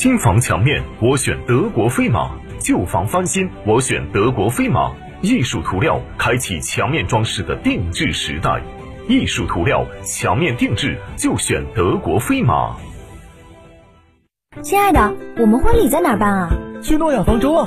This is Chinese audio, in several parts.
新房墙面，我选德国飞马；旧房翻新，我选德国飞马。艺术涂料开启墙面装饰的定制时代，艺术涂料墙面定制就选德国飞马。亲爱的，我们婚礼在哪办啊？去诺亚方舟啊！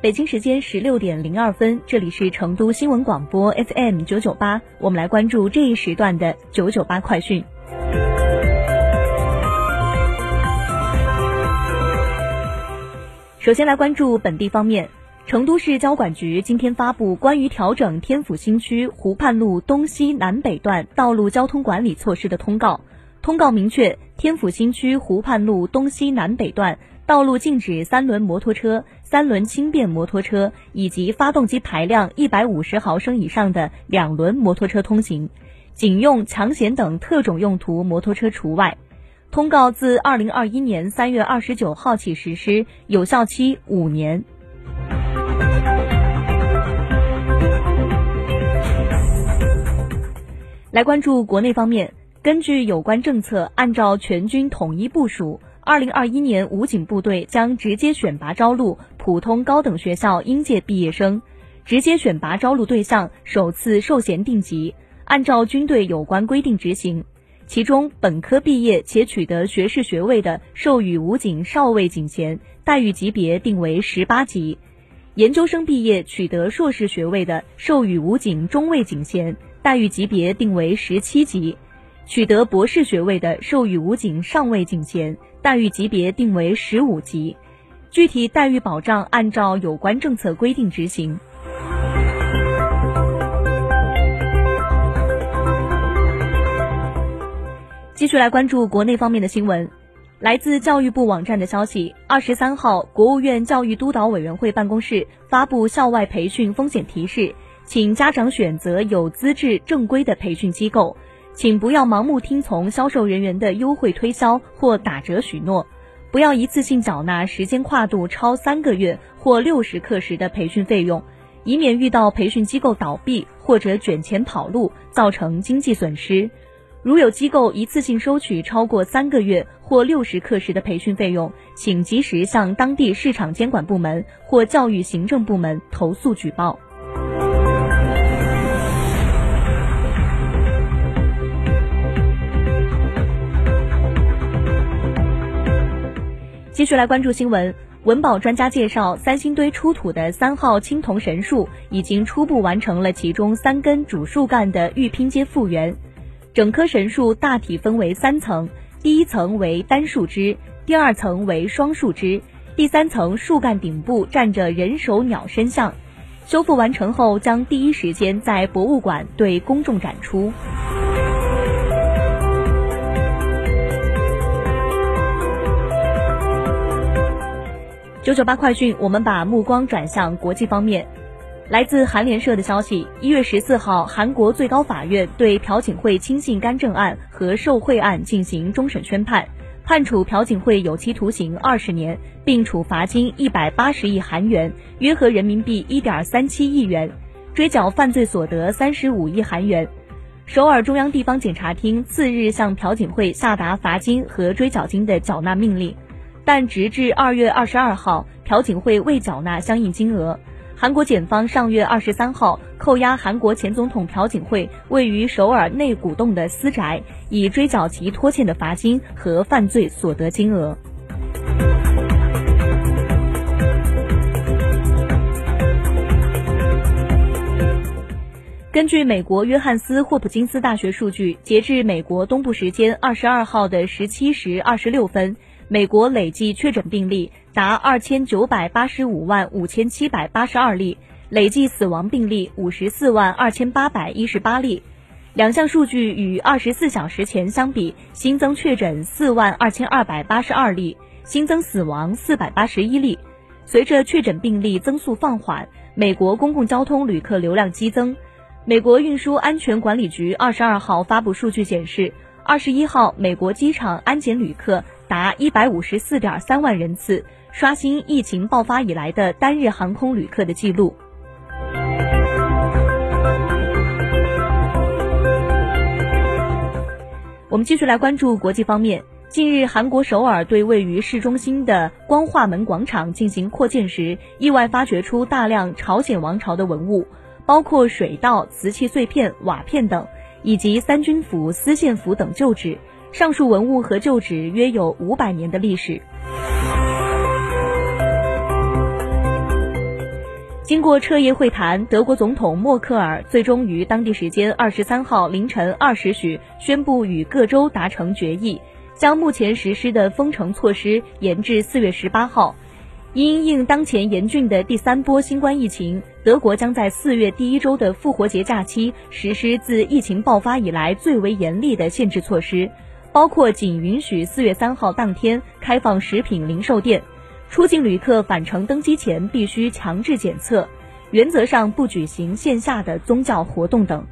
北京时间十六点零二分，这里是成都新闻广播 FM 九九八，我们来关注这一时段的九九八快讯。首先来关注本地方面，成都市交管局今天发布关于调整天府新区湖畔路东西南北段道路交通管理措施的通告。通告明确，天府新区湖畔路东西南北段道路禁止三轮摩托车、三轮轻便摩托车以及发动机排量一百五十毫升以上的两轮摩托车通行，仅用抢险等特种用途摩托车除外。通告自二零二一年三月二十九号起实施，有效期五年。来关注国内方面。根据有关政策，按照全军统一部署，二零二一年武警部队将直接选拔招录普通高等学校应届毕业生，直接选拔招录对象首次授衔定级，按照军队有关规定执行。其中，本科毕业且取得学士学位的，授予武警少尉警衔，待遇级别定为十八级；研究生毕业取得硕士学位的，授予武警中尉警衔，待遇级别定为十七级。取得博士学位的，授予武警上尉警衔，待遇级别定为十五级，具体待遇保障按照有关政策规定执行。继续来关注国内方面的新闻，来自教育部网站的消息，二十三号，国务院教育督导委员会办公室发布校外培训风险提示，请家长选择有资质、正规的培训机构。请不要盲目听从销售人员的优惠推销或打折许诺，不要一次性缴纳时间跨度超三个月或六十课时的培训费用，以免遇到培训机构倒闭或者卷钱跑路造成经济损失。如有机构一次性收取超过三个月或六十课时的培训费用，请及时向当地市场监管部门或教育行政部门投诉举报。继续来关注新闻，文保专家介绍，三星堆出土的三号青铜神树已经初步完成了其中三根主树干的预拼接复原。整棵神树大体分为三层，第一层为单树枝，第二层为双树枝，第三层树干顶部站着人首鸟身像。修复完成后，将第一时间在博物馆对公众展出。九九八快讯，我们把目光转向国际方面。来自韩联社的消息，一月十四号，韩国最高法院对朴槿惠亲信干政案和受贿案进行终审宣判，判处朴槿惠有期徒刑二十年，并处罚金一百八十亿韩元，约合人民币一点三七亿元，追缴犯罪所得三十五亿韩元。首尔中央地方检察厅次日向朴槿惠下达罚金和追缴金的缴纳命令，但直至二月二十二号，朴槿惠未缴纳相应金额。韩国检方上月二十三号扣押韩国前总统朴槿惠位于首尔内古洞的私宅，以追缴其拖欠的罚金和犯罪所得金额。根据美国约翰斯霍普金斯大学数据，截至美国东部时间二十二号的十七时二十六分。美国累计确诊病例达二千九百八十五万五千七百八十二例，累计死亡病例五十四万二千八百一十八例。两项数据与二十四小时前相比，新增确诊四万二千二百八十二例，新增死亡四百八十一例。随着确诊病例增速放缓，美国公共交通旅客流量激增。美国运输安全管理局二十二号发布数据显示，二十一号美国机场安检旅客。达一百五十四点三万人次，刷新疫情爆发以来的单日航空旅客的记录。我们继续来关注国际方面。近日，韩国首尔对位于市中心的光化门广场进行扩建时，意外发掘出大量朝鲜王朝的文物，包括水稻、瓷器碎片、瓦片等，以及三军符、丝线符等旧址。上述文物和旧址约有五百年的历史。经过彻夜会谈，德国总统默克尔最终于当地时间二十三号凌晨二时许宣布与各州达成决议，将目前实施的封城措施延至四月十八号。因应当前严峻的第三波新冠疫情，德国将在四月第一周的复活节假期实施自疫情爆发以来最为严厉的限制措施。包括仅允许四月三号当天开放食品零售店，出境旅客返程登机前必须强制检测，原则上不举行线下的宗教活动等。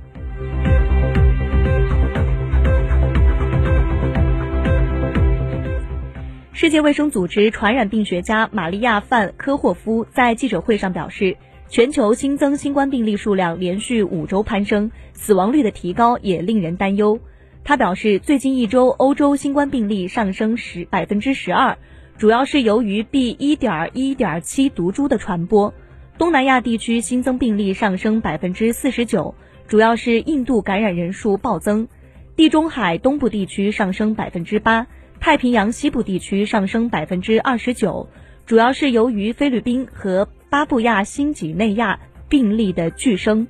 世界卫生组织传染病学家玛利亚·范科霍夫在记者会上表示，全球新增新冠病例数量连续五周攀升，死亡率的提高也令人担忧。他表示，最近一周欧洲新冠病例上升十百分之十二，主要是由于 B. 一点一点七毒株的传播。东南亚地区新增病例上升百分之四十九，主要是印度感染人数暴增。地中海东部地区上升百分之八，太平洋西部地区上升百分之二十九，主要是由于菲律宾和巴布亚新几内亚病例的剧升。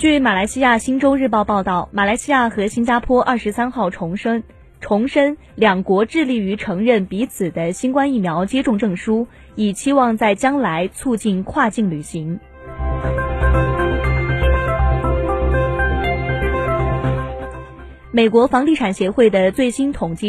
据马来西亚《新洲日报》报道，马来西亚和新加坡二十三号重申，重申两国致力于承认彼此的新冠疫苗接种证书，以期望在将来促进跨境旅行。美国房地产协会的最新统计。